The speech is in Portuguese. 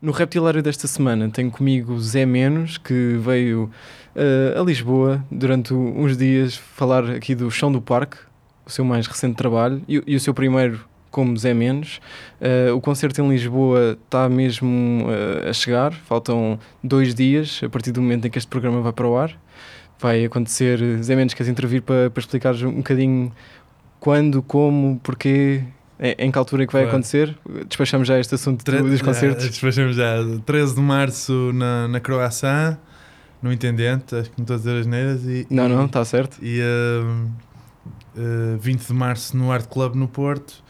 No Reptilário desta semana tenho comigo Zé Menos, que veio eh, a Lisboa durante uns dias falar aqui do Chão do Parque, o seu mais recente trabalho, e, o- e o seu primeiro como Zé Menos. Eh, o concerto em Lisboa está mesmo eh, a chegar, faltam dois dias a partir do momento em que este programa vai para o ar. Vai acontecer, Zé Menos, queres intervir para, para explicares um bocadinho quando, como, porquê, em, que altura é que vai Claro. acontecer? Despachamos já este assunto Tre- do- dos já, concertos. Despachamos já. 13 de março na, na Croácia, no Intendente, acho que não estou a dizer as neiras. E, Não, não, está certo. E hum, uh, 20 de março no Art Club no Porto.